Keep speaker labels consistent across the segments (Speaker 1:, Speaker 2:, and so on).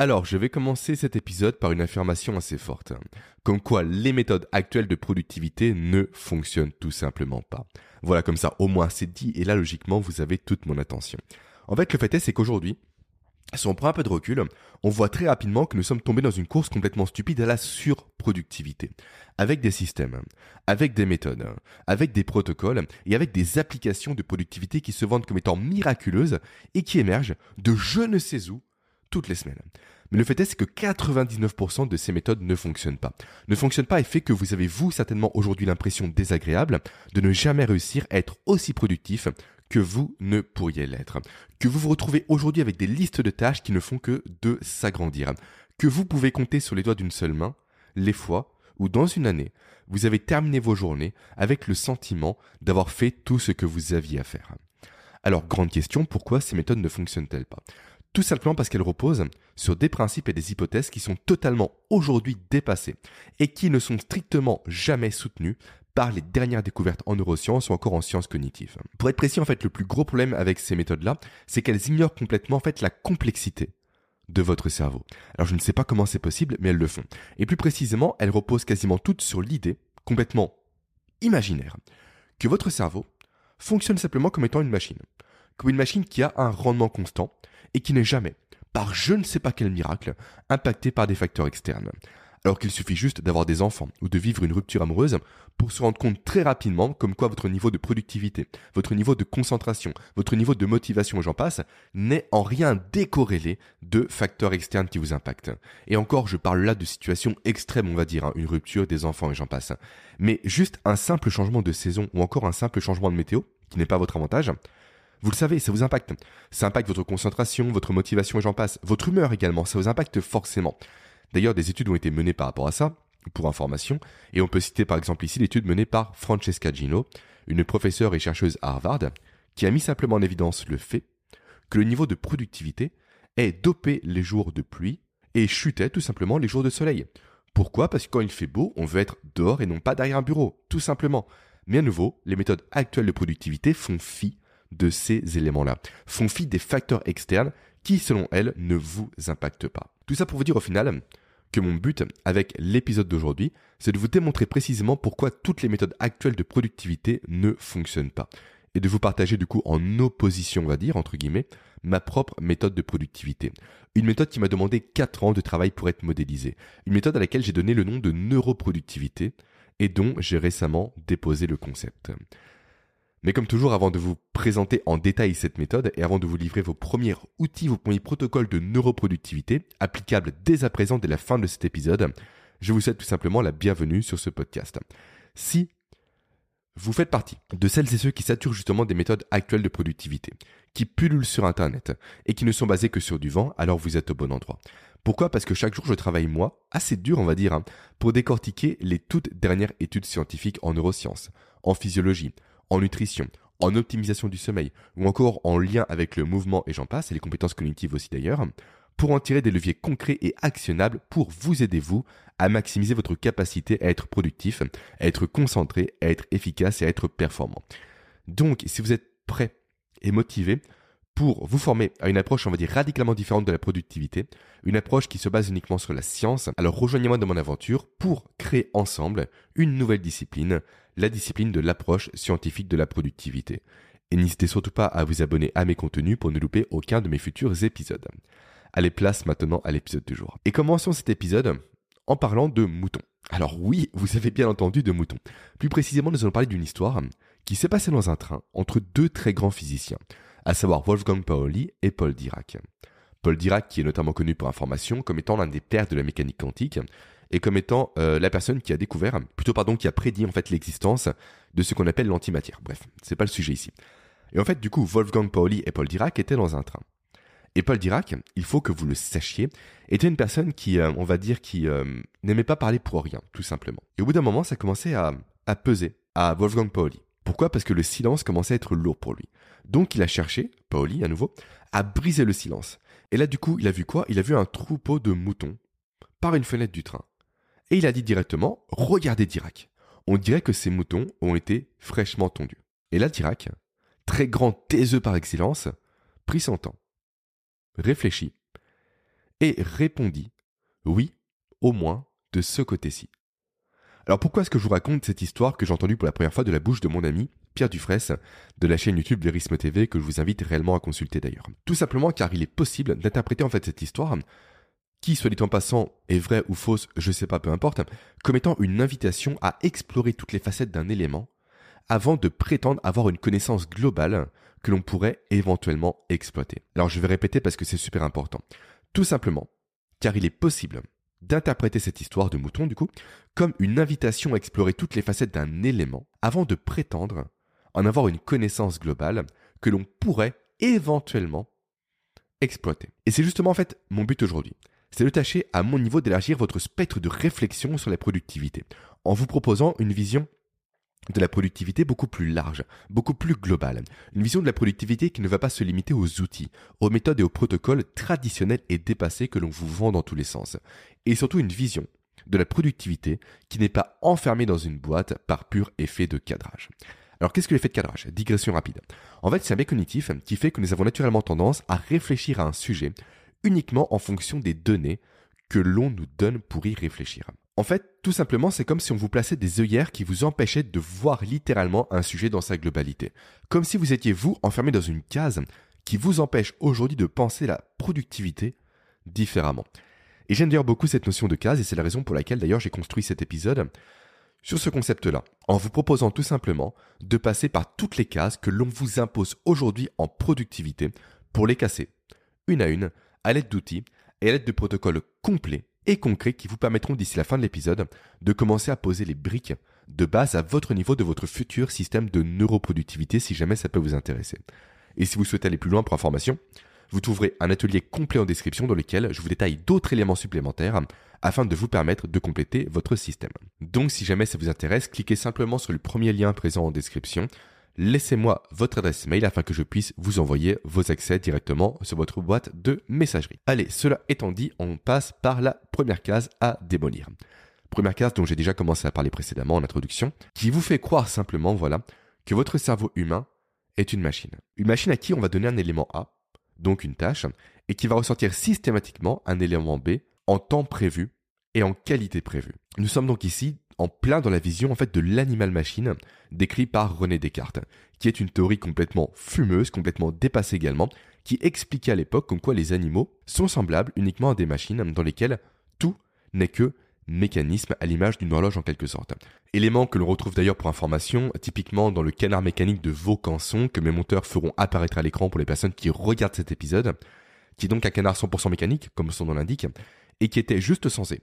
Speaker 1: Alors, je vais commencer cet épisode par une affirmation assez forte. Comme quoi les méthodes actuelles de productivité ne fonctionnent tout simplement pas. Voilà, comme ça, au moins c'est dit, et là, logiquement, vous avez toute mon attention. En fait, le fait est, c'est qu'aujourd'hui, si on prend un peu de recul, on voit très rapidement que nous sommes tombés dans une course complètement stupide à la surproductivité. Avec des systèmes, avec des méthodes, avec des protocoles et avec des applications de productivité qui se vendent comme étant miraculeuses et qui émergent de je ne sais où toutes les semaines. Mais le fait est, que 99% de ces méthodes ne fonctionnent pas. Ne fonctionnent pas et fait que vous avez vous certainement aujourd'hui l'impression désagréable de ne jamais réussir à être aussi productif que vous ne pourriez l'être. Que vous vous retrouvez aujourd'hui avec des listes de tâches qui ne font que de s'agrandir. Que vous pouvez compter sur les doigts d'une seule main les fois où dans une année, vous avez terminé vos journées avec le sentiment d'avoir fait tout ce que vous aviez à faire. Alors, grande question, pourquoi ces méthodes ne fonctionnent-elles pas? Tout simplement parce qu'elle repose sur des principes et des hypothèses qui sont totalement aujourd'hui dépassés et qui ne sont strictement jamais soutenus par les dernières découvertes en neurosciences ou encore en sciences cognitives. Pour être précis, en fait, le plus gros problème avec ces méthodes-là, c'est qu'elles ignorent complètement, en fait, la complexité de votre cerveau. Alors je ne sais pas comment c'est possible, mais elles le font. Et plus précisément, elles reposent quasiment toutes sur l'idée, complètement imaginaire, que votre cerveau fonctionne simplement comme étant une machine. Comme une machine qui a un rendement constant, et qui n'est jamais, par je ne sais pas quel miracle, impacté par des facteurs externes. Alors qu'il suffit juste d'avoir des enfants ou de vivre une rupture amoureuse pour se rendre compte très rapidement comme quoi votre niveau de productivité, votre niveau de concentration, votre niveau de motivation, j'en passe, n'est en rien décorrélé de facteurs externes qui vous impactent. Et encore, je parle là de situations extrêmes, on va dire, hein, une rupture des enfants et j'en passe. Mais juste un simple changement de saison ou encore un simple changement de météo, qui n'est pas votre avantage, vous le savez, ça vous impacte. Ça impacte votre concentration, votre motivation et j'en passe. Votre humeur également, ça vous impacte forcément. D'ailleurs, des études ont été menées par rapport à ça, pour information, et on peut citer par exemple ici l'étude menée par Francesca Gino, une professeure et chercheuse à Harvard, qui a mis simplement en évidence le fait que le niveau de productivité est dopé les jours de pluie et chutait tout simplement les jours de soleil. Pourquoi? Parce que quand il fait beau, on veut être dehors et non pas derrière un bureau, tout simplement. Mais à nouveau, les méthodes actuelles de productivité font fi de ces éléments-là, font fi des facteurs externes qui, selon elles, ne vous impactent pas. Tout ça pour vous dire au final que mon but avec l'épisode d'aujourd'hui, c'est de vous démontrer précisément pourquoi toutes les méthodes actuelles de productivité ne fonctionnent pas. Et de vous partager du coup en opposition, on va dire, entre guillemets, ma propre méthode de productivité. Une méthode qui m'a demandé 4 ans de travail pour être modélisée. Une méthode à laquelle j'ai donné le nom de neuroproductivité et dont j'ai récemment déposé le concept. Mais comme toujours, avant de vous présenter en détail cette méthode et avant de vous livrer vos premiers outils, vos premiers protocoles de neuroproductivité applicables dès à présent dès la fin de cet épisode, je vous souhaite tout simplement la bienvenue sur ce podcast. Si vous faites partie de celles et ceux qui saturent justement des méthodes actuelles de productivité, qui pullulent sur Internet et qui ne sont basées que sur du vent, alors vous êtes au bon endroit. Pourquoi? Parce que chaque jour je travaille moi, assez dur on va dire, hein, pour décortiquer les toutes dernières études scientifiques en neurosciences, en physiologie, en nutrition, en optimisation du sommeil, ou encore en lien avec le mouvement et j'en passe, et les compétences cognitives aussi d'ailleurs, pour en tirer des leviers concrets et actionnables pour vous aider vous à maximiser votre capacité à être productif, à être concentré, à être efficace et à être performant. Donc, si vous êtes prêt et motivé, pour vous former à une approche, on va dire, radicalement différente de la productivité, une approche qui se base uniquement sur la science, alors rejoignez-moi dans mon aventure pour créer ensemble une nouvelle discipline, la discipline de l'approche scientifique de la productivité. Et n'hésitez surtout pas à vous abonner à mes contenus pour ne louper aucun de mes futurs épisodes. Allez, place maintenant à l'épisode du jour. Et commençons cet épisode en parlant de moutons. Alors oui, vous avez bien entendu de moutons. Plus précisément, nous allons parler d'une histoire qui s'est passée dans un train entre deux très grands physiciens à savoir Wolfgang Pauli et Paul Dirac. Paul Dirac qui est notamment connu pour information comme étant l'un des pères de la mécanique quantique et comme étant euh, la personne qui a découvert, plutôt pardon, qui a prédit en fait l'existence de ce qu'on appelle l'antimatière. Bref, c'est pas le sujet ici. Et en fait, du coup, Wolfgang Pauli et Paul Dirac étaient dans un train. Et Paul Dirac, il faut que vous le sachiez, était une personne qui, euh, on va dire, qui euh, n'aimait pas parler pour rien, tout simplement. Et au bout d'un moment, ça commençait à, à peser à Wolfgang Pauli. Pourquoi? Parce que le silence commençait à être lourd pour lui. Donc il a cherché, Pauli à nouveau, à briser le silence. Et là du coup, il a vu quoi? Il a vu un troupeau de moutons par une fenêtre du train. Et il a dit directement, regardez Dirac. On dirait que ces moutons ont été fraîchement tondus. Et là Dirac, très grand taiseux par excellence, prit son temps, réfléchit, et répondit oui, au moins de ce côté-ci. Alors pourquoi est-ce que je vous raconte cette histoire que j'ai entendue pour la première fois de la bouche de mon ami Pierre Dufresne de la chaîne YouTube Verisme TV que je vous invite réellement à consulter d'ailleurs. Tout simplement car il est possible d'interpréter en fait cette histoire qui, soit dit en passant, est vraie ou fausse, je sais pas, peu importe, comme étant une invitation à explorer toutes les facettes d'un élément avant de prétendre avoir une connaissance globale que l'on pourrait éventuellement exploiter. Alors je vais répéter parce que c'est super important. Tout simplement, car il est possible d'interpréter cette histoire de mouton, du coup, comme une invitation à explorer toutes les facettes d'un élément avant de prétendre en avoir une connaissance globale que l'on pourrait éventuellement exploiter. Et c'est justement en fait mon but aujourd'hui. C'est de tâcher à mon niveau d'élargir votre spectre de réflexion sur la productivité, en vous proposant une vision de la productivité beaucoup plus large, beaucoup plus globale. Une vision de la productivité qui ne va pas se limiter aux outils, aux méthodes et aux protocoles traditionnels et dépassés que l'on vous vend dans tous les sens. Et surtout une vision de la productivité qui n'est pas enfermée dans une boîte par pur effet de cadrage. Alors qu'est-ce que l'effet de cadrage? Digression rapide. En fait, c'est un biais cognitif qui fait que nous avons naturellement tendance à réfléchir à un sujet uniquement en fonction des données que l'on nous donne pour y réfléchir. En fait, tout simplement, c'est comme si on vous plaçait des œillères qui vous empêchaient de voir littéralement un sujet dans sa globalité. Comme si vous étiez vous enfermé dans une case qui vous empêche aujourd'hui de penser la productivité différemment. Et j'aime d'ailleurs beaucoup cette notion de case et c'est la raison pour laquelle d'ailleurs j'ai construit cet épisode sur ce concept-là, en vous proposant tout simplement de passer par toutes les cases que l'on vous impose aujourd'hui en productivité pour les casser, une à une, à l'aide d'outils et à l'aide de protocoles complets et concrets qui vous permettront d'ici la fin de l'épisode de commencer à poser les briques de base à votre niveau de votre futur système de neuroproductivité si jamais ça peut vous intéresser. Et si vous souhaitez aller plus loin pour information, vous trouverez un atelier complet en description dans lequel je vous détaille d'autres éléments supplémentaires afin de vous permettre de compléter votre système. Donc si jamais ça vous intéresse, cliquez simplement sur le premier lien présent en description laissez-moi votre adresse mail afin que je puisse vous envoyer vos accès directement sur votre boîte de messagerie. Allez, cela étant dit, on passe par la première case à démolir. Première case dont j'ai déjà commencé à parler précédemment en introduction, qui vous fait croire simplement, voilà, que votre cerveau humain est une machine. Une machine à qui on va donner un élément A, donc une tâche, et qui va ressortir systématiquement un élément B en temps prévu et en qualité prévue. Nous sommes donc ici en plein dans la vision en fait de l'animal machine décrit par René Descartes, qui est une théorie complètement fumeuse, complètement dépassée également, qui expliquait à l'époque comme quoi les animaux sont semblables uniquement à des machines dans lesquelles tout n'est que mécanisme à l'image d'une horloge en quelque sorte. Élément que l'on retrouve d'ailleurs pour information, typiquement dans le canard mécanique de Vaucanson, que mes monteurs feront apparaître à l'écran pour les personnes qui regardent cet épisode, qui est donc un canard 100% mécanique, comme son nom l'indique, et qui était juste censé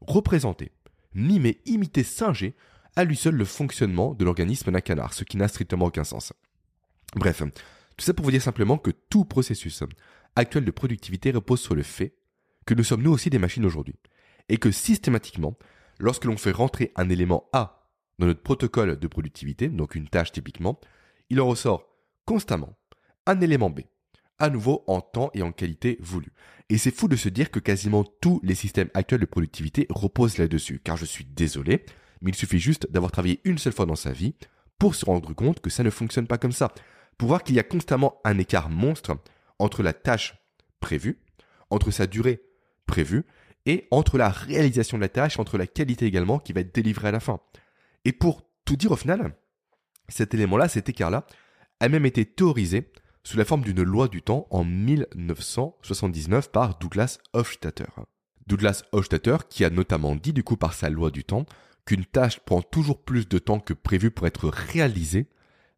Speaker 1: représenter mimer, imiter, singer à lui seul le fonctionnement de l'organisme d'un canard, ce qui n'a strictement aucun sens. Bref, tout ça pour vous dire simplement que tout processus actuel de productivité repose sur le fait que nous sommes nous aussi des machines aujourd'hui, et que systématiquement, lorsque l'on fait rentrer un élément A dans notre protocole de productivité, donc une tâche typiquement, il en ressort constamment un élément B à nouveau en temps et en qualité voulue. Et c'est fou de se dire que quasiment tous les systèmes actuels de productivité reposent là-dessus, car je suis désolé, mais il suffit juste d'avoir travaillé une seule fois dans sa vie pour se rendre compte que ça ne fonctionne pas comme ça. Pour voir qu'il y a constamment un écart monstre entre la tâche prévue, entre sa durée prévue, et entre la réalisation de la tâche, entre la qualité également qui va être délivrée à la fin. Et pour tout dire au final, cet élément-là, cet écart-là, a même été théorisé sous la forme d'une loi du temps en 1979 par Douglas Hofstadter. Douglas Hofstadter qui a notamment dit du coup par sa loi du temps qu'une tâche prend toujours plus de temps que prévu pour être réalisée,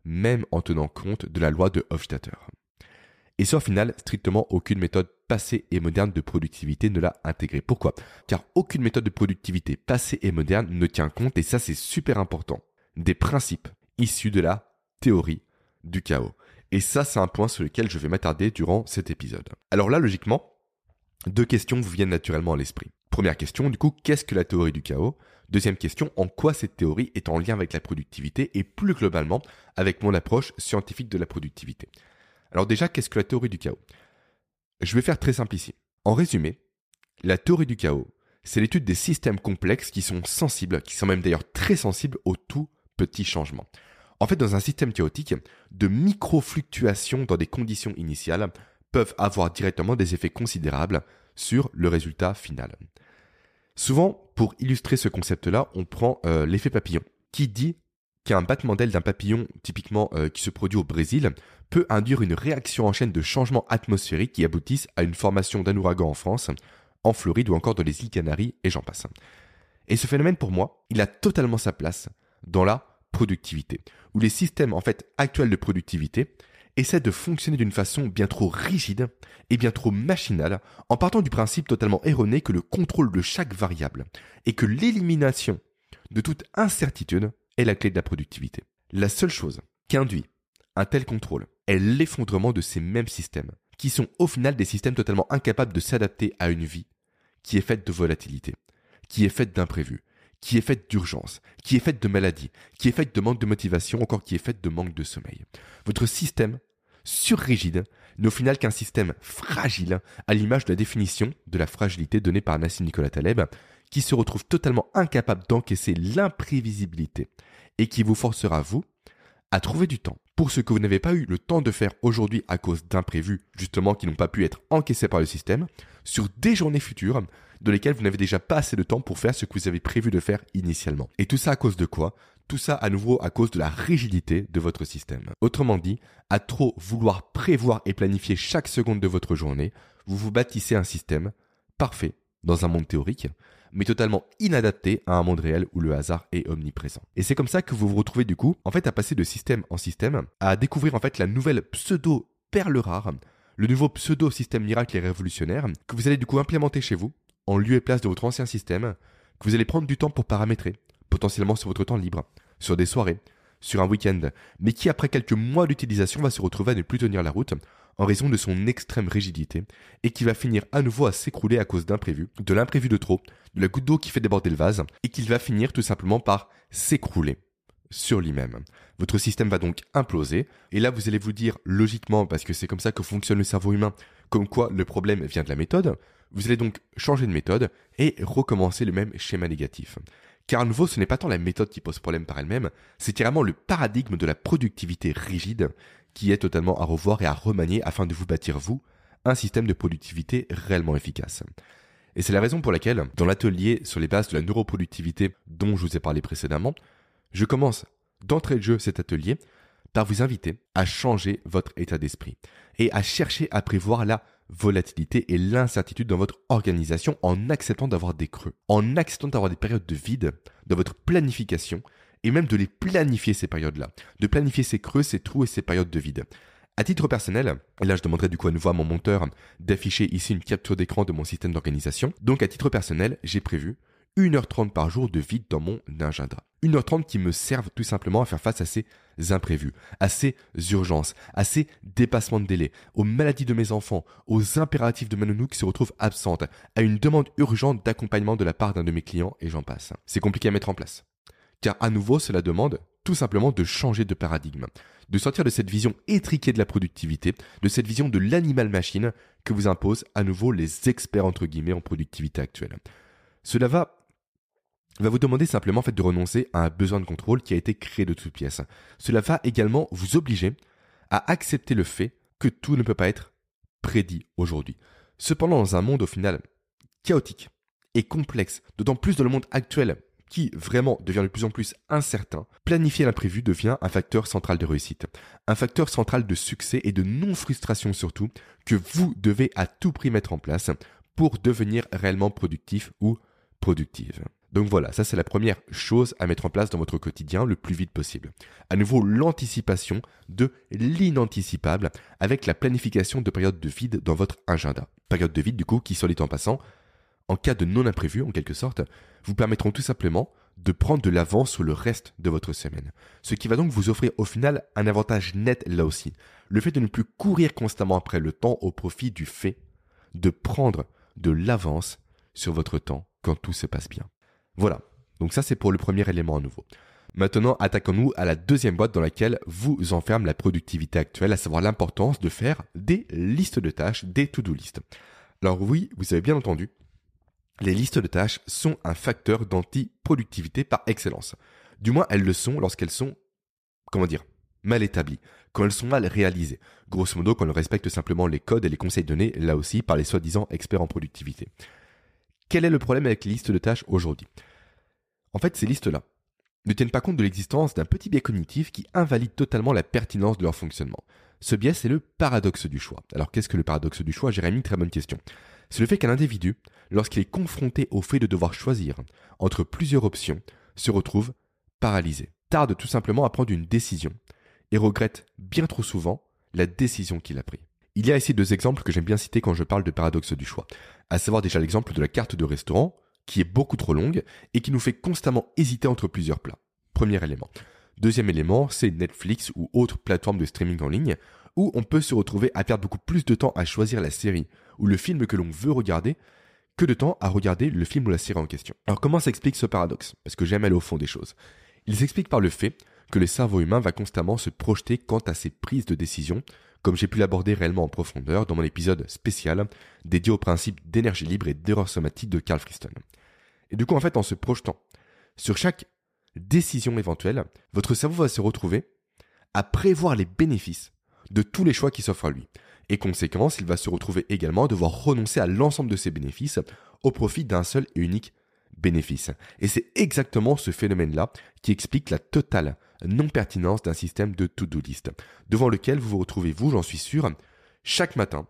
Speaker 1: même en tenant compte de la loi de Hofstadter. Et ça, au final, strictement aucune méthode passée et moderne de productivité ne l'a intégré. Pourquoi? Car aucune méthode de productivité passée et moderne ne tient compte, et ça c'est super important, des principes issus de la théorie du chaos. Et ça, c'est un point sur lequel je vais m'attarder durant cet épisode. Alors là, logiquement, deux questions vous viennent naturellement à l'esprit. Première question, du coup, qu'est-ce que la théorie du chaos? Deuxième question, en quoi cette théorie est en lien avec la productivité et plus globalement avec mon approche scientifique de la productivité? Alors déjà, qu'est-ce que la théorie du chaos? Je vais faire très simple ici. En résumé, la théorie du chaos, c'est l'étude des systèmes complexes qui sont sensibles, qui sont même d'ailleurs très sensibles aux tout petits changements. En fait, dans un système chaotique, de micro-fluctuations dans des conditions initiales peuvent avoir directement des effets considérables sur le résultat final. Souvent, pour illustrer ce concept-là, on prend euh, l'effet papillon, qui dit qu'un battement d'aile d'un papillon, typiquement euh, qui se produit au Brésil, peut induire une réaction en chaîne de changements atmosphériques qui aboutissent à une formation d'un ouragan en France, en Floride ou encore dans les îles Canaries, et j'en passe. Et ce phénomène, pour moi, il a totalement sa place dans la productivité, où les systèmes en fait actuels de productivité essaient de fonctionner d'une façon bien trop rigide et bien trop machinale, en partant du principe totalement erroné que le contrôle de chaque variable et que l'élimination de toute incertitude est la clé de la productivité. La seule chose qui induit un tel contrôle est l'effondrement de ces mêmes systèmes, qui sont au final des systèmes totalement incapables de s'adapter à une vie qui est faite de volatilité, qui est faite d'imprévus, qui est faite d'urgence, qui est faite de maladie, qui est faite de manque de motivation, encore qui est faite de manque de sommeil. Votre système surrigide n'est au final qu'un système fragile, à l'image de la définition de la fragilité donnée par Nassim Nicolas Taleb, qui se retrouve totalement incapable d'encaisser l'imprévisibilité et qui vous forcera, vous, à trouver du temps pour ce que vous n'avez pas eu le temps de faire aujourd'hui à cause d'imprévus, justement, qui n'ont pas pu être encaissés par le système, sur des journées futures de lesquelles vous n'avez déjà pas assez de temps pour faire ce que vous avez prévu de faire initialement. Et tout ça à cause de quoi? Tout ça à nouveau à cause de la rigidité de votre système. Autrement dit, à trop vouloir prévoir et planifier chaque seconde de votre journée, vous vous bâtissez un système parfait dans un monde théorique, mais totalement inadapté à un monde réel où le hasard est omniprésent. Et c'est comme ça que vous vous retrouvez du coup, en fait, à passer de système en système, à découvrir en fait la nouvelle pseudo perle rare, le nouveau pseudo système miracle et révolutionnaire que vous allez du coup implémenter chez vous, en lieu et place de votre ancien système, que vous allez prendre du temps pour paramétrer, potentiellement sur votre temps libre, sur des soirées, sur un week-end, mais qui après quelques mois d'utilisation va se retrouver à ne plus tenir la route en raison de son extrême rigidité et qui va finir à nouveau à s'écrouler à cause d'imprévus, de l'imprévu de trop, de la goutte d'eau qui fait déborder le vase et qu'il va finir tout simplement par s'écrouler sur lui-même. Votre système va donc imploser et là vous allez vous dire logiquement parce que c'est comme ça que fonctionne le cerveau humain, comme quoi le problème vient de la méthode, vous allez donc changer de méthode et recommencer le même schéma négatif. Car à nouveau, ce n'est pas tant la méthode qui pose problème par elle-même, c'est carrément le paradigme de la productivité rigide qui est totalement à revoir et à remanier afin de vous bâtir, vous, un système de productivité réellement efficace. Et c'est la raison pour laquelle, dans l'atelier sur les bases de la neuroproductivité dont je vous ai parlé précédemment, je commence d'entrée de jeu cet atelier par vous inviter à changer votre état d'esprit et à chercher à prévoir la volatilité et l'incertitude dans votre organisation en acceptant d'avoir des creux, en acceptant d'avoir des périodes de vide dans votre planification et même de les planifier ces périodes-là, de planifier ces creux, ces trous et ces périodes de vide. À titre personnel, et là je demanderai du coup à nouveau à mon monteur d'afficher ici une capture d'écran de mon système d'organisation, donc à titre personnel, j'ai prévu 1h30 par jour de vide dans mon agenda. 1h30 qui me servent tout simplement à faire face à ces imprévus, à ces urgences, à ces dépassements de délai, aux maladies de mes enfants, aux impératifs de ma nounou qui se retrouvent absentes, à une demande urgente d'accompagnement de la part d'un de mes clients et j'en passe. C'est compliqué à mettre en place. Car à nouveau, cela demande tout simplement de changer de paradigme, de sortir de cette vision étriquée de la productivité, de cette vision de l'animal machine que vous imposent à nouveau les experts entre guillemets en productivité actuelle. Cela va va vous demander simplement de renoncer à un besoin de contrôle qui a été créé de toutes pièces. Cela va également vous obliger à accepter le fait que tout ne peut pas être prédit aujourd'hui. Cependant, dans un monde au final chaotique et complexe, d'autant plus dans le monde actuel qui vraiment devient de plus en plus incertain, planifier l'imprévu devient un facteur central de réussite, un facteur central de succès et de non-frustration surtout, que vous devez à tout prix mettre en place pour devenir réellement productif ou productive. Donc voilà, ça c'est la première chose à mettre en place dans votre quotidien le plus vite possible. À nouveau, l'anticipation de l'inanticipable avec la planification de périodes de vide dans votre agenda. Période de vide du coup qui, soit dit en passant, en cas de non imprévu en quelque sorte, vous permettront tout simplement de prendre de l'avance sur le reste de votre semaine. Ce qui va donc vous offrir au final un avantage net là aussi. Le fait de ne plus courir constamment après le temps au profit du fait de prendre de l'avance sur votre temps quand tout se passe bien. Voilà. Donc ça, c'est pour le premier élément à nouveau. Maintenant, attaquons-nous à la deuxième boîte dans laquelle vous enferme la productivité actuelle, à savoir l'importance de faire des listes de tâches, des to-do list. Alors oui, vous avez bien entendu, les listes de tâches sont un facteur d'anti-productivité par excellence. Du moins, elles le sont lorsqu'elles sont, comment dire, mal établies, quand elles sont mal réalisées. Grosso modo, quand on respecte simplement les codes et les conseils donnés, là aussi, par les soi-disant experts en productivité. Quel est le problème avec les listes de tâches aujourd'hui? En fait, ces listes-là ne tiennent pas compte de l'existence d'un petit biais cognitif qui invalide totalement la pertinence de leur fonctionnement. Ce biais, c'est le paradoxe du choix. Alors qu'est-ce que le paradoxe du choix Jérémy, très bonne question. C'est le fait qu'un individu, lorsqu'il est confronté au fait de devoir choisir entre plusieurs options, se retrouve paralysé, tarde tout simplement à prendre une décision et regrette bien trop souvent la décision qu'il a prise. Il y a ici deux exemples que j'aime bien citer quand je parle de paradoxe du choix, à savoir déjà l'exemple de la carte de restaurant, qui est beaucoup trop longue et qui nous fait constamment hésiter entre plusieurs plats. Premier élément. Deuxième élément, c'est Netflix ou autre plateforme de streaming en ligne, où on peut se retrouver à perdre beaucoup plus de temps à choisir la série ou le film que l'on veut regarder que de temps à regarder le film ou la série en question. Alors comment s'explique ce paradoxe? Parce que j'aime aller au fond des choses. Il s'explique par le fait que le cerveau humain va constamment se projeter quant à ses prises de décision, comme j'ai pu l'aborder réellement en profondeur dans mon épisode spécial dédié au principe d'énergie libre et d'erreur somatique de Carl Friston. Et du coup, en fait, en se projetant sur chaque décision éventuelle, votre cerveau va se retrouver à prévoir les bénéfices de tous les choix qui s'offrent à lui. Et conséquence, il va se retrouver également à devoir renoncer à l'ensemble de ses bénéfices au profit d'un seul et unique bénéfice. Et c'est exactement ce phénomène-là qui explique la totale non-pertinence d'un système de to-do list, devant lequel vous vous retrouvez, vous, j'en suis sûr, chaque matin,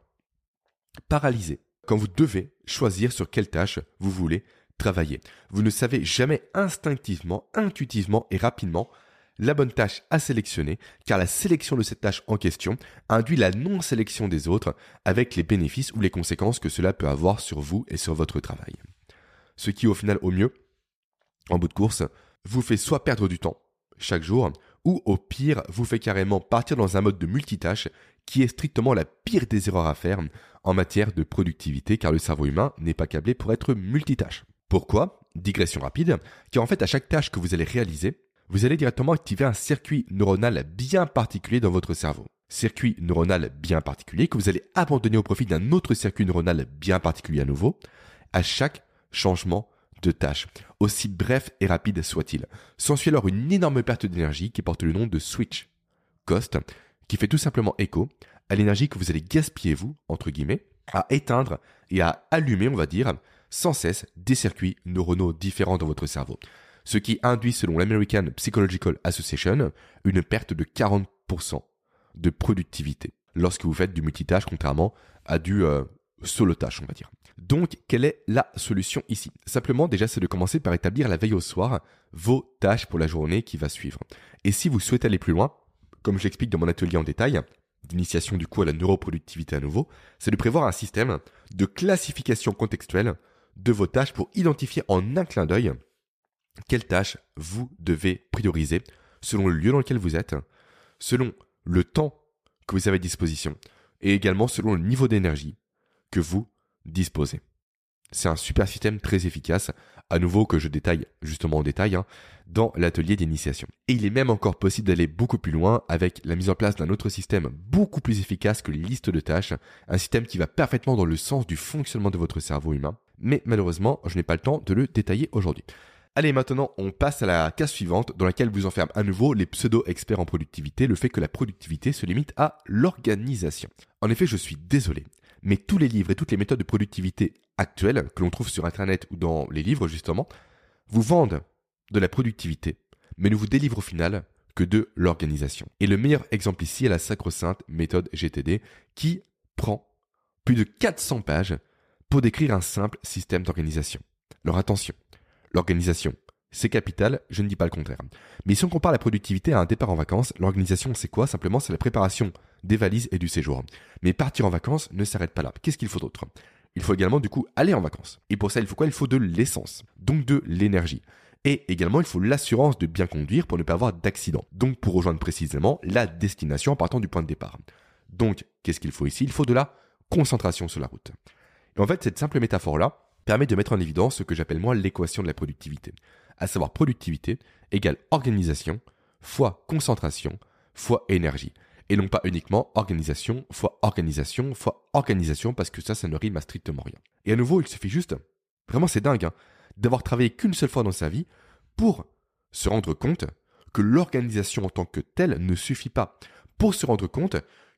Speaker 1: paralysé, quand vous devez choisir sur quelle tâche vous voulez travailler. Vous ne savez jamais instinctivement, intuitivement et rapidement la bonne tâche à sélectionner, car la sélection de cette tâche en question induit la non-sélection des autres avec les bénéfices ou les conséquences que cela peut avoir sur vous et sur votre travail. Ce qui au final au mieux, en bout de course, vous fait soit perdre du temps chaque jour, ou au pire vous fait carrément partir dans un mode de multitâche qui est strictement la pire des erreurs à faire en matière de productivité car le cerveau humain n'est pas câblé pour être multitâche. Pourquoi? Digression rapide, car en fait à chaque tâche que vous allez réaliser, vous allez directement activer un circuit neuronal bien particulier dans votre cerveau. Circuit neuronal bien particulier que vous allez abandonner au profit d'un autre circuit neuronal bien particulier à nouveau à chaque changement de tâche, aussi bref et rapide soit-il. S'ensuit alors une énorme perte d'énergie qui porte le nom de switch cost, qui fait tout simplement écho à l'énergie que vous allez gaspiller vous, entre guillemets, à éteindre et à allumer, on va dire, sans cesse des circuits neuronaux différents dans votre cerveau. Ce qui induit, selon l'American Psychological Association, une perte de 40% de productivité lorsque vous faites du multitâche, contrairement à du euh, solo tâche, on va dire. Donc, quelle est la solution ici? Simplement, déjà, c'est de commencer par établir la veille au soir vos tâches pour la journée qui va suivre. Et si vous souhaitez aller plus loin, comme je l'explique dans mon atelier en détail, d'initiation du coup à la neuroproductivité à nouveau, c'est de prévoir un système de classification contextuelle de vos tâches pour identifier en un clin d'œil quelles tâches vous devez prioriser selon le lieu dans lequel vous êtes, selon le temps que vous avez à disposition et également selon le niveau d'énergie que vous disposez. C'est un super système très efficace, à nouveau que je détaille justement en détail, hein, dans l'atelier d'initiation. Et il est même encore possible d'aller beaucoup plus loin avec la mise en place d'un autre système beaucoup plus efficace que les listes de tâches, un système qui va parfaitement dans le sens du fonctionnement de votre cerveau humain, mais malheureusement, je n'ai pas le temps de le détailler aujourd'hui. Allez, maintenant, on passe à la case suivante dans laquelle vous enferme à nouveau les pseudo-experts en productivité, le fait que la productivité se limite à l'organisation. En effet, je suis désolé, mais tous les livres et toutes les méthodes de productivité actuelles que l'on trouve sur Internet ou dans les livres, justement, vous vendent de la productivité, mais ne vous délivrent au final que de l'organisation. Et le meilleur exemple ici est la sacro-sainte méthode GTD qui prend plus de 400 pages pour décrire un simple système d'organisation. Alors attention, l'organisation, c'est capital, je ne dis pas le contraire. Mais si on compare la productivité à un départ en vacances, l'organisation c'est quoi? Simplement c'est la préparation des valises et du séjour. Mais partir en vacances ne s'arrête pas là. Qu'est-ce qu'il faut d'autre? Il faut également du coup aller en vacances. Et pour ça il faut quoi? Il faut de l'essence, donc de l'énergie. Et également il faut l'assurance de bien conduire pour ne pas avoir d'accident. Donc pour rejoindre précisément la destination en partant du point de départ. Donc qu'est-ce qu'il faut ici? Il faut de la concentration sur la route. Et en fait, cette simple métaphore-là permet de mettre en évidence ce que j'appelle moi l'équation de la productivité. À savoir productivité égale organisation fois concentration fois énergie. Et non pas uniquement organisation fois organisation fois organisation parce que ça, ça ne rime à strictement rien. Et à nouveau, il suffit juste, vraiment c'est dingue, hein, d'avoir travaillé qu'une seule fois dans sa vie pour se rendre compte que l'organisation en tant que telle ne suffit pas pour se rendre compte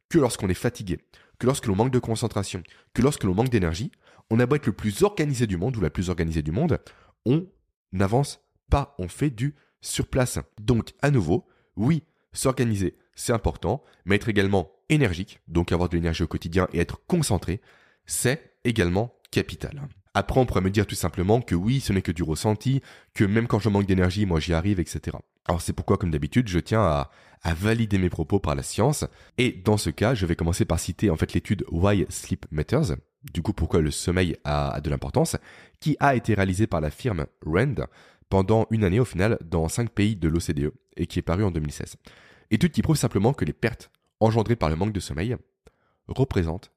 Speaker 1: que lorsqu'on est fatigué, que lorsque l'on manque de concentration, que lorsque l'on manque d'énergie, on a beau être le plus organisé du monde ou la plus organisée du monde, on n'avance pas, on fait du surplace. Donc, à nouveau, oui, s'organiser, c'est important, mais être également énergique, donc avoir de l'énergie au quotidien et être concentré, c'est également capital. Après, on pourrait me dire tout simplement que oui, ce n'est que du ressenti, que même quand je manque d'énergie, moi j'y arrive, etc. Alors c'est pourquoi, comme d'habitude, je tiens à, valider mes propos par la science. Et dans ce cas, je vais commencer par citer en fait l'étude Why Sleep Matters, du coup pourquoi le sommeil a, de l'importance, qui a été réalisée par la firme Rand pendant une année au final dans cinq pays de l'OCDE et qui est parue en 2016. Étude qui prouve simplement que les pertes engendrées par le manque de sommeil représentent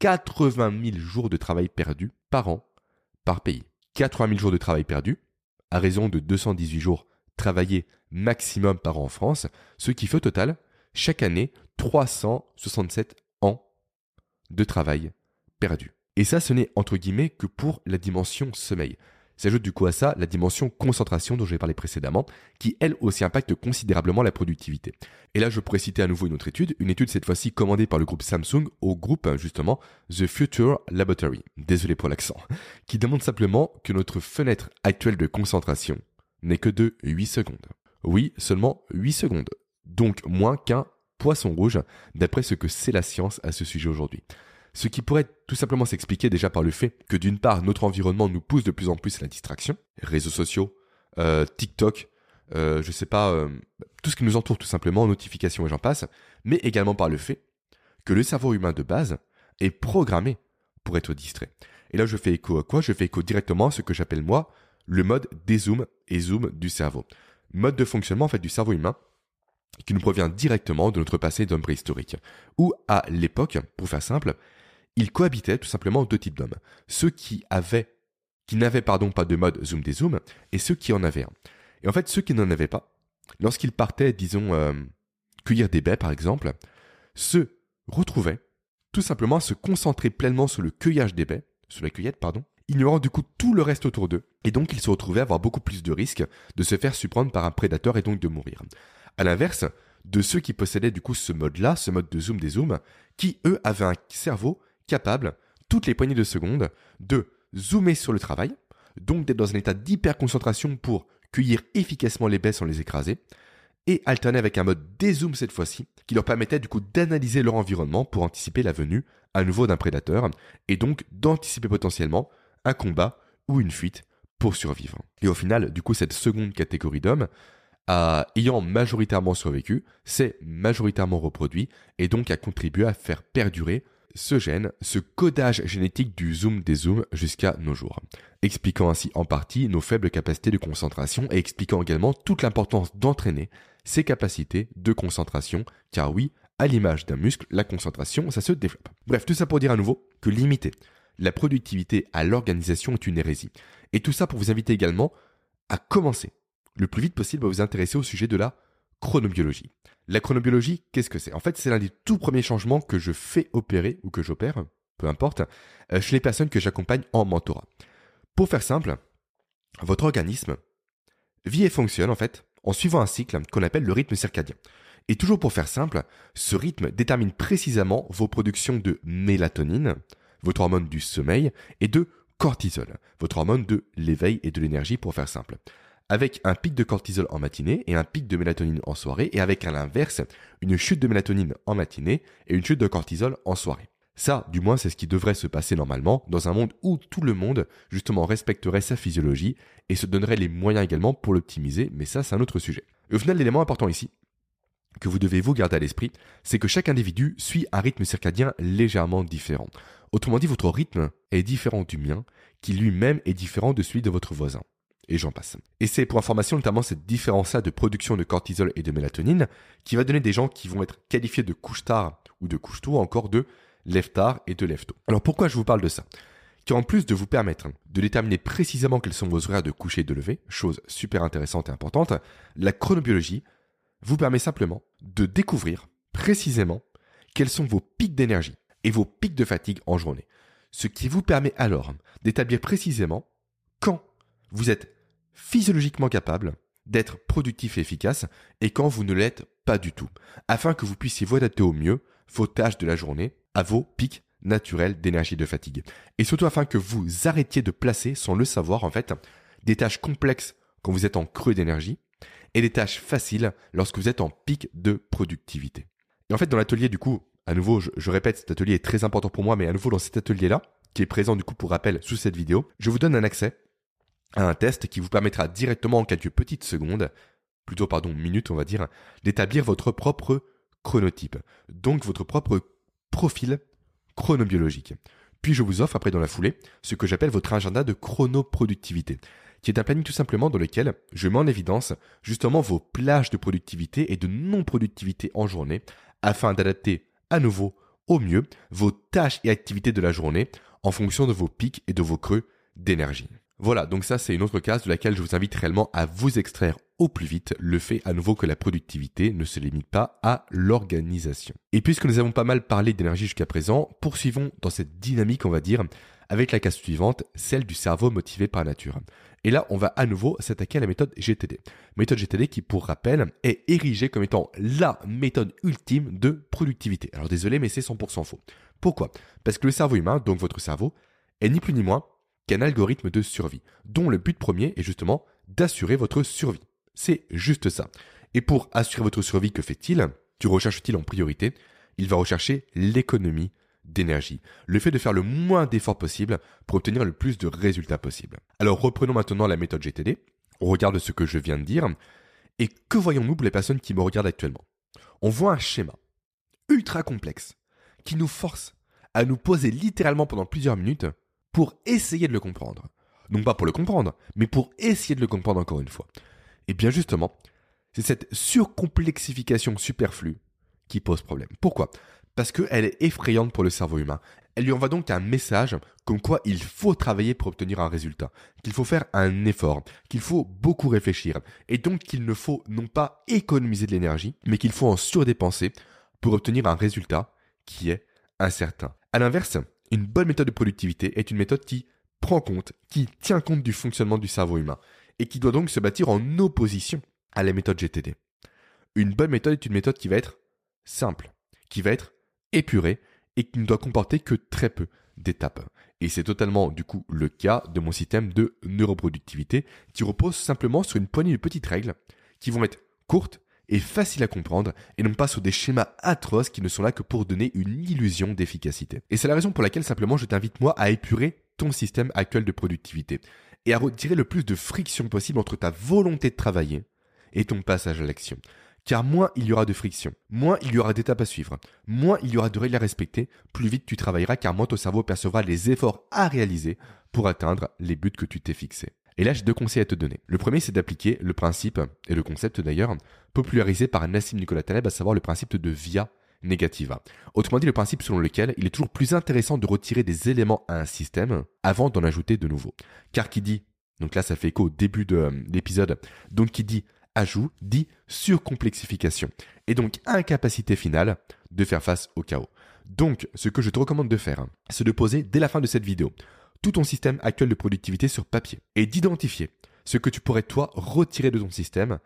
Speaker 1: 80 000 jours de travail perdus par an par pays. 80 000 jours de travail perdus, à raison de 218 jours travaillés maximum par an en France, ce qui fait au total, chaque année, 367 ans de travail perdu. Et ça, ce n'est entre guillemets que pour la dimension sommeil. S'ajoute du coup à ça la dimension concentration dont j'ai parlé précédemment, qui elle aussi impacte considérablement la productivité. Et là, je pourrais citer à nouveau une autre étude, une étude cette fois-ci commandée par le groupe Samsung au groupe justement The Future Laboratory, désolé pour l'accent, qui demande simplement que notre fenêtre actuelle de concentration n'est que de 8 secondes. Oui, seulement 8 secondes. Donc moins qu'un poisson rouge, d'après ce que c'est la science à ce sujet aujourd'hui. Ce qui pourrait tout simplement s'expliquer déjà par le fait que d'une part, notre environnement nous pousse de plus en plus à la distraction, réseaux sociaux, euh, TikTok, euh, je sais pas, euh, tout ce qui nous entoure tout simplement, notifications et j'en passe, mais également par le fait que le cerveau humain de base est programmé pour être distrait. Et là, je fais écho à quoi? Je fais écho directement à ce que j'appelle moi le mode dézoom et zoom du cerveau. Mode de fonctionnement en fait du cerveau humain qui nous provient directement de notre passé d'homme préhistorique, où à l'époque, pour faire simple, il cohabitait tout simplement deux types d'hommes. Ceux qui avaient, qui n'avaient pardon pas de mode zoom des zooms, et ceux qui en avaient un. Et en fait, ceux qui n'en avaient pas, lorsqu'ils partaient, disons, euh, cueillir des baies par exemple, se retrouvaient tout simplement à se concentrer pleinement sur le cueillage des baies, sur la cueillette, pardon, ignorant du coup tout le reste autour d'eux, et donc ils se retrouvaient à avoir beaucoup plus de risques de se faire surprendre par un prédateur et donc de mourir. À l'inverse, de ceux qui possédaient du coup ce mode-là, ce mode de zoom des zooms, qui eux avaient un cerveau capable, toutes les poignées de secondes, de zoomer sur le travail, donc d'être dans un état d'hyper-concentration pour cueillir efficacement les baies sans les écraser, et alterner avec un mode dézoom cette fois-ci, qui leur permettait du coup d'analyser leur environnement pour anticiper la venue à nouveau d'un prédateur, et donc d'anticiper potentiellement un combat ou une fuite pour survivre. Et au final, du coup, cette seconde catégorie d'hommes, ayant majoritairement survécu, s'est majoritairement reproduit et donc a contribué à faire perdurer ce gène, ce codage génétique du zoom des zooms jusqu'à nos jours, expliquant ainsi en partie nos faibles capacités de concentration et expliquant également toute l'importance d'entraîner ces capacités de concentration, car oui, à l'image d'un muscle, la concentration, ça se développe. Bref, tout ça pour dire à nouveau que limiter la productivité à l'organisation est une hérésie. Et tout ça pour vous inviter également à commencer le plus vite possible à vous intéresser au sujet de la chronobiologie. La chronobiologie, qu'est-ce que c'est? En fait, c'est l'un des tout premiers changements que je fais opérer ou que j'opère, peu importe, euh, chez les personnes que j'accompagne en mentorat. Pour faire simple, votre organisme vit et fonctionne en fait en suivant un cycle qu'on appelle le rythme circadien. Et toujours pour faire simple, ce rythme détermine précisément vos productions de mélatonine, votre hormone du sommeil, et de cortisol, votre hormone de l'éveil et de l'énergie pour faire simple avec un pic de cortisol en matinée et un pic de mélatonine en soirée, et avec à l'inverse, une chute de mélatonine en matinée et une chute de cortisol en soirée. Ça, du moins, c'est ce qui devrait se passer normalement dans un monde où tout le monde, justement, respecterait sa physiologie et se donnerait les moyens également pour l'optimiser, mais ça, c'est un autre sujet. au final, l'élément important ici, que vous devez vous garder à l'esprit, c'est que chaque individu suit un rythme circadien légèrement différent. Autrement dit, votre rythme est différent du mien, qui lui-même est différent de celui de votre voisin et j'en passe. Et c'est pour information notamment cette différence-là de production de cortisol et de mélatonine qui va donner des gens qui vont être qualifiés de couche tard ou de couche tôt, encore de lève tard et de lève tôt. Alors pourquoi je vous parle de ça? Car en plus de vous permettre de déterminer précisément quels sont vos horaires de coucher et de lever, chose super intéressante et importante, la chronobiologie vous permet simplement de découvrir précisément quels sont vos pics d'énergie et vos pics de fatigue en journée. Ce qui vous permet alors d'établir précisément quand vous êtes physiologiquement capable d'être productif et efficace et quand vous ne l'êtes pas du tout, afin que vous puissiez vous adapter au mieux vos tâches de la journée à vos pics naturels d'énergie de fatigue. Et surtout afin que vous arrêtiez de placer, sans le savoir en fait, des tâches complexes quand vous êtes en creux d'énergie et des tâches faciles lorsque vous êtes en pic de productivité. Et en fait, dans l'atelier, du coup, à nouveau, je, répète, cet atelier est très important pour moi, mais à nouveau, dans cet atelier-là, qui est présent du coup pour rappel sous cette vidéo, je vous donne un accès à un test qui vous permettra directement en quelques petites secondes, plutôt pardon, minutes on va dire, d'établir votre propre chronotype, donc votre propre profil chronobiologique. Puis je vous offre après dans la foulée ce que j'appelle votre agenda de chronoproductivité, qui est un planning tout simplement dans lequel je mets en évidence justement vos plages de productivité et de non-productivité en journée afin d'adapter à nouveau au mieux vos tâches et activités de la journée en fonction de vos pics et de vos creux d'énergie. Voilà, donc ça c'est une autre case de laquelle je vous invite réellement à vous extraire au plus vite le fait à nouveau que la productivité ne se limite pas à l'organisation. Et puisque nous avons pas mal parlé d'énergie jusqu'à présent, poursuivons dans cette dynamique on va dire avec la case suivante, celle du cerveau motivé par nature. Et là, on va à nouveau s'attaquer à la méthode GTD. Méthode GTD qui, pour rappel, est érigée comme étant la méthode ultime de productivité. Alors désolé, mais c'est 100% faux. Pourquoi? Parce que le cerveau humain, donc votre cerveau, est ni plus ni moins qu'un algorithme de survie, dont le but premier est justement d'assurer votre survie. C'est juste ça. Et pour assurer votre survie, que fait-il? Tu recherches-t-il en priorité? Il va rechercher l'économie d'énergie. Le fait de faire le moins d'efforts possible pour obtenir le plus de résultats possible. Alors reprenons maintenant la méthode GTD. On regarde ce que je viens de dire. Et que voyons-nous pour les personnes qui me regardent actuellement? On voit un schéma ultra complexe qui nous force à nous poser littéralement pendant plusieurs minutes pour essayer de le comprendre. Non pas pour le comprendre, mais pour essayer de le comprendre encore une fois. Et bien justement, c'est cette surcomplexification superflue qui pose problème. Pourquoi? Parce qu'elle est effrayante pour le cerveau humain. Elle lui envoie donc un message comme quoi il faut travailler pour obtenir un résultat, qu'il faut faire un effort, qu'il faut beaucoup réfléchir, et donc qu'il ne faut non pas économiser de l'énergie, mais qu'il faut en surdépenser pour obtenir un résultat qui est incertain. À l'inverse, une bonne méthode de productivité est une méthode qui prend compte, qui tient compte du fonctionnement du cerveau humain, et qui doit donc se bâtir en opposition à la méthode GTD. Une bonne méthode est une méthode qui va être simple, qui va être épuré et qui ne doit comporter que très peu d'étapes. Et c'est totalement du coup le cas de mon système de neuroproductivité qui repose simplement sur une poignée de petites règles qui vont être courtes et faciles à comprendre et non pas sur des schémas atroces qui ne sont là que pour donner une illusion d'efficacité. Et c'est la raison pour laquelle simplement je t'invite moi à épurer ton système actuel de productivité et à retirer le plus de friction possible entre ta volonté de travailler et ton passage à l'action car moins il y aura de friction, moins il y aura d'étapes à suivre, moins il y aura de règles à respecter, plus vite tu travailleras car moins ton cerveau percevra les efforts à réaliser pour atteindre les buts que tu t'es fixés. Et là, j'ai deux conseils à te donner. Le premier, c'est d'appliquer le principe, et le concept d'ailleurs, popularisé par Nassim Nicolas Taleb, à savoir le principe de via negativa. Autrement dit, le principe selon lequel il est toujours plus intéressant de retirer des éléments à un système avant d'en ajouter de nouveaux. Car qui dit, donc là ça fait écho au début de euh, l'épisode, donc qui dit ajout dit surcomplexification et donc incapacité finale de faire face au chaos. Donc, ce que je te recommande de faire, c'est de poser dès la fin de cette vidéo tout ton système actuel de productivité sur papier et d'identifier ce que tu pourrais toi retirer de ton système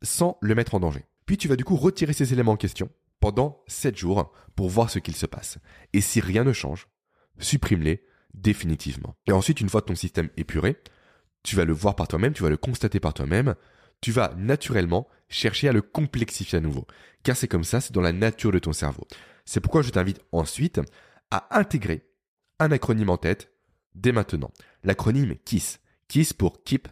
Speaker 1: sans le mettre en danger. Puis tu vas du coup retirer ces éléments en question pendant 7 jours pour voir ce qu'il se passe. Et si rien ne change, supprime-les définitivement. Et ensuite, une fois ton système épuré, tu vas le voir par toi-même, tu vas le constater par toi-même, tu vas naturellement chercher à le complexifier à nouveau. Car c'est comme ça, c'est dans la nature de ton cerveau. C'est pourquoi je t'invite ensuite à intégrer un acronyme en tête dès maintenant. L'acronyme KISS. KISS pour Keep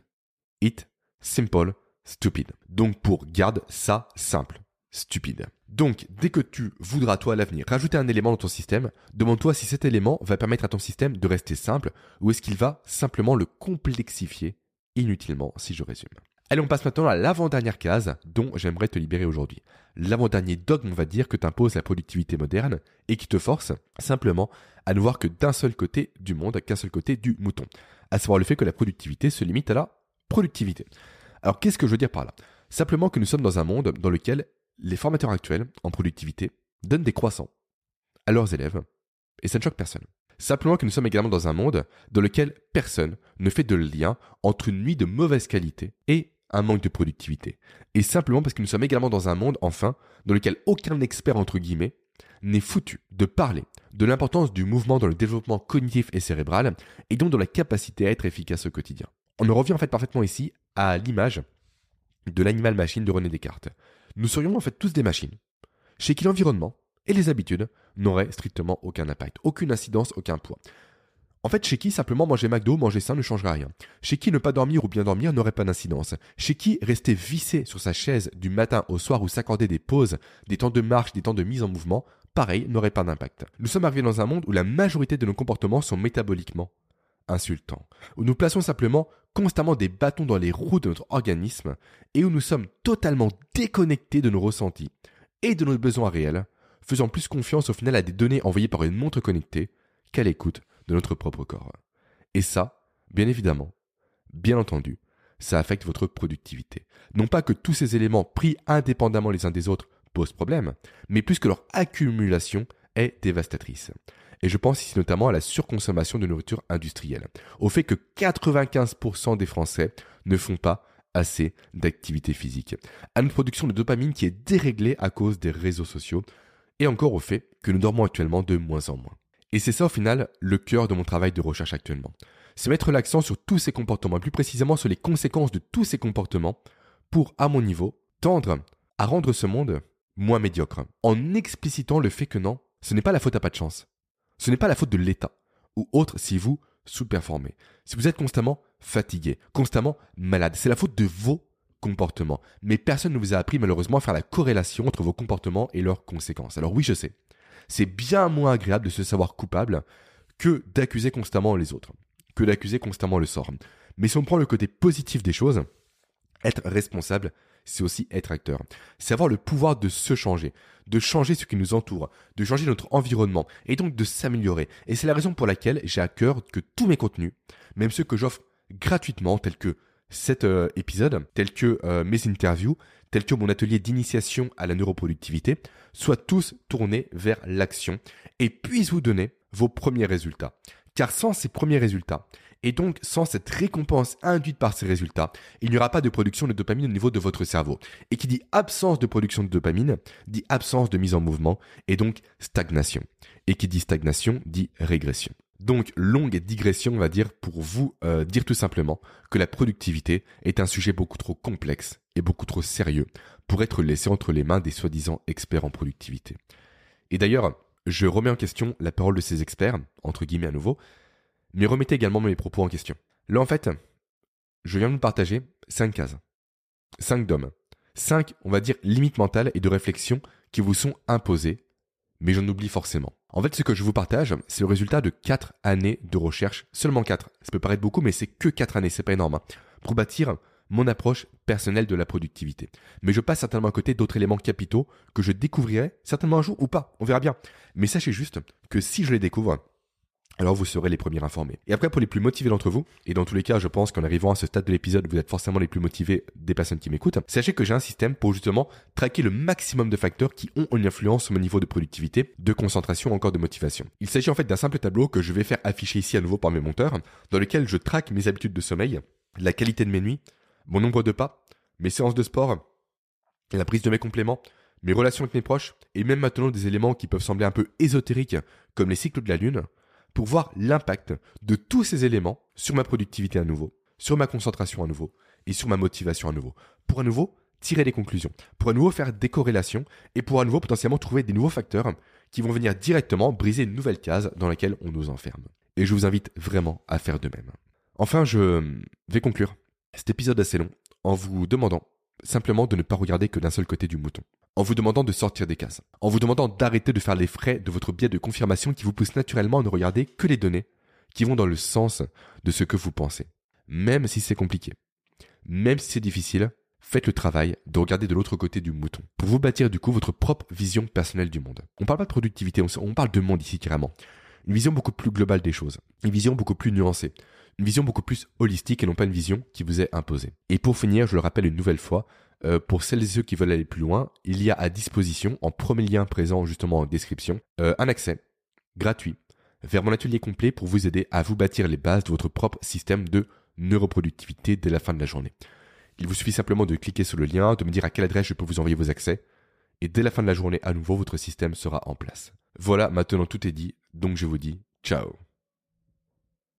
Speaker 1: It Simple Stupid. Donc pour garde ça simple. Stupide. Donc, dès que tu voudras, toi, à l'avenir, rajouter un élément dans ton système, demande-toi si cet élément va permettre à ton système de rester simple ou est-ce qu'il va simplement le complexifier inutilement, si je résume. Allez, on passe maintenant à l'avant-dernière case dont j'aimerais te libérer aujourd'hui. L'avant-dernier dogme, on va dire, que t'impose la productivité moderne et qui te force simplement à ne voir que d'un seul côté du monde, qu'un seul côté du mouton. À savoir le fait que la productivité se limite à la productivité. Alors, qu'est-ce que je veux dire par là? Simplement que nous sommes dans un monde dans lequel les formateurs actuels en productivité donnent des croissants à leurs élèves et ça ne choque personne. Simplement que nous sommes également dans un monde dans lequel personne ne fait de lien entre une nuit de mauvaise qualité et un manque de productivité. Et simplement parce que nous sommes également dans un monde, enfin, dans lequel aucun expert, entre guillemets, n'est foutu de parler de l'importance du mouvement dans le développement cognitif et cérébral, et donc dans la capacité à être efficace au quotidien. On en revient en fait parfaitement ici à l'image de l'animal machine de René Descartes. Nous serions en fait tous des machines, chez qui l'environnement et les habitudes n'auraient strictement aucun impact, aucune incidence, aucun poids. En fait, chez qui simplement manger McDo, manger ça ne changera rien. Chez qui ne pas dormir ou bien dormir n'aurait pas d'incidence. Chez qui rester vissé sur sa chaise du matin au soir ou s'accorder des pauses, des temps de marche, des temps de mise en mouvement, pareil, n'aurait pas d'impact. Nous sommes arrivés dans un monde où la majorité de nos comportements sont métaboliquement insultants, où nous plaçons simplement constamment des bâtons dans les roues de notre organisme et où nous sommes totalement déconnectés de nos ressentis et de nos besoins réels, faisant plus confiance au final à des données envoyées par une montre connectée qu'à l'écoute de notre propre corps. Et ça, bien évidemment, bien entendu, ça affecte votre productivité. Non pas que tous ces éléments pris indépendamment les uns des autres posent problème, mais plus que leur accumulation est dévastatrice. Et je pense ici notamment à la surconsommation de nourriture industrielle, au fait que 95% des Français ne font pas assez d'activité physique, à une production de dopamine qui est déréglée à cause des réseaux sociaux, et encore au fait que nous dormons actuellement de moins en moins. Et c'est ça au final le cœur de mon travail de recherche actuellement. C'est mettre l'accent sur tous ces comportements, et plus précisément sur les conséquences de tous ces comportements, pour, à mon niveau, tendre à rendre ce monde moins médiocre, en explicitant le fait que non, ce n'est pas la faute à pas de chance. Ce n'est pas la faute de l'État, ou autre si vous sous-performez. Si vous êtes constamment fatigué, constamment malade, c'est la faute de vos comportements. Mais personne ne vous a appris malheureusement à faire la corrélation entre vos comportements et leurs conséquences. Alors oui, je sais, c'est bien moins agréable de se savoir coupable que d'accuser constamment les autres, que d'accuser constamment le sort. Mais si on prend le côté positif des choses, être responsable, c'est aussi être acteur. C'est avoir le pouvoir de se changer, de changer ce qui nous entoure, de changer notre environnement et donc de s'améliorer. Et c'est la raison pour laquelle j'ai à cœur que tous mes contenus, même ceux que j'offre gratuitement, tels que cet euh, épisode, tels que euh, mes interviews, tels que mon atelier d'initiation à la neuroproductivité, soient tous tournés vers l'action et puissent vous donner vos premiers résultats. Car sans ces premiers résultats, et donc, sans cette récompense induite par ces résultats, il n'y aura pas de production de dopamine au niveau de votre cerveau. Et qui dit absence de production de dopamine, dit absence de mise en mouvement, et donc stagnation. Et qui dit stagnation, dit régression. Donc, longue digression, on va dire, pour vous euh, dire tout simplement que la productivité est un sujet beaucoup trop complexe et beaucoup trop sérieux pour être laissé entre les mains des soi-disant experts en productivité. Et d'ailleurs, je remets en question la parole de ces experts, entre guillemets à nouveau, mais remettez également mes propos en question. Là, en fait, je viens de vous partager 5 cases. 5 d'hommes. 5, on va dire, limites mentales et de réflexion qui vous sont imposées, mais j'en oublie forcément. En fait, ce que je vous partage, c'est le résultat de 4 années de recherche. Seulement 4. Ça peut paraître beaucoup, mais c'est que 4 années, c'est pas énorme. Hein, pour bâtir mon approche personnelle de la productivité. Mais je passe certainement à côté d'autres éléments capitaux que je découvrirai certainement un jour ou pas, on verra bien. Mais sachez juste que si je les découvre, alors vous serez les premiers informés. Et après, pour les plus motivés d'entre vous, et dans tous les cas, je pense qu'en arrivant à ce stade de l'épisode, vous êtes forcément les plus motivés des personnes qui m'écoutent, sachez que j'ai un système pour justement traquer le maximum de facteurs qui ont une influence sur mon niveau de productivité, de concentration, encore de motivation. Il s'agit en fait d'un simple tableau que je vais faire afficher ici à nouveau par mes monteurs, dans lequel je traque mes habitudes de sommeil, la qualité de mes nuits, mon nombre de pas, mes séances de sport, la prise de mes compléments, mes relations avec mes proches, et même maintenant des éléments qui peuvent sembler un peu ésotériques, comme les cycles de la lune, pour voir l'impact de tous ces éléments sur ma productivité à nouveau, sur ma concentration à nouveau et sur ma motivation à nouveau. Pour à nouveau tirer des conclusions, pour à nouveau faire des corrélations et pour à nouveau potentiellement trouver des nouveaux facteurs qui vont venir directement briser une nouvelle case dans laquelle on nous enferme. Et je vous invite vraiment à faire de même. Enfin, je vais conclure cet épisode assez long en vous demandant simplement de ne pas regarder que d'un seul côté du mouton en vous demandant de sortir des cases, en vous demandant d'arrêter de faire les frais de votre biais de confirmation qui vous pousse naturellement à ne regarder que les données qui vont dans le sens de ce que vous pensez. Même si c'est compliqué, même si c'est difficile, faites le travail de regarder de l'autre côté du mouton pour vous bâtir du coup votre propre vision personnelle du monde. On parle pas de productivité, on parle de monde ici carrément. Une vision beaucoup plus globale des choses, une vision beaucoup plus nuancée, une vision beaucoup plus holistique et non pas une vision qui vous est imposée. Et pour finir, je le rappelle une nouvelle fois, euh, pour celles et ceux qui veulent aller plus loin, il y a à disposition, en premier lien présent justement en description, euh, un accès gratuit vers mon atelier complet pour vous aider à vous bâtir les bases de votre propre système de neuroproductivité dès la fin de la journée. Il vous suffit simplement de cliquer sur le lien, de me dire à quelle adresse je peux vous envoyer vos accès, et dès la fin de la journée, à nouveau, votre système sera en place. Voilà, maintenant tout est dit, donc je vous dis ciao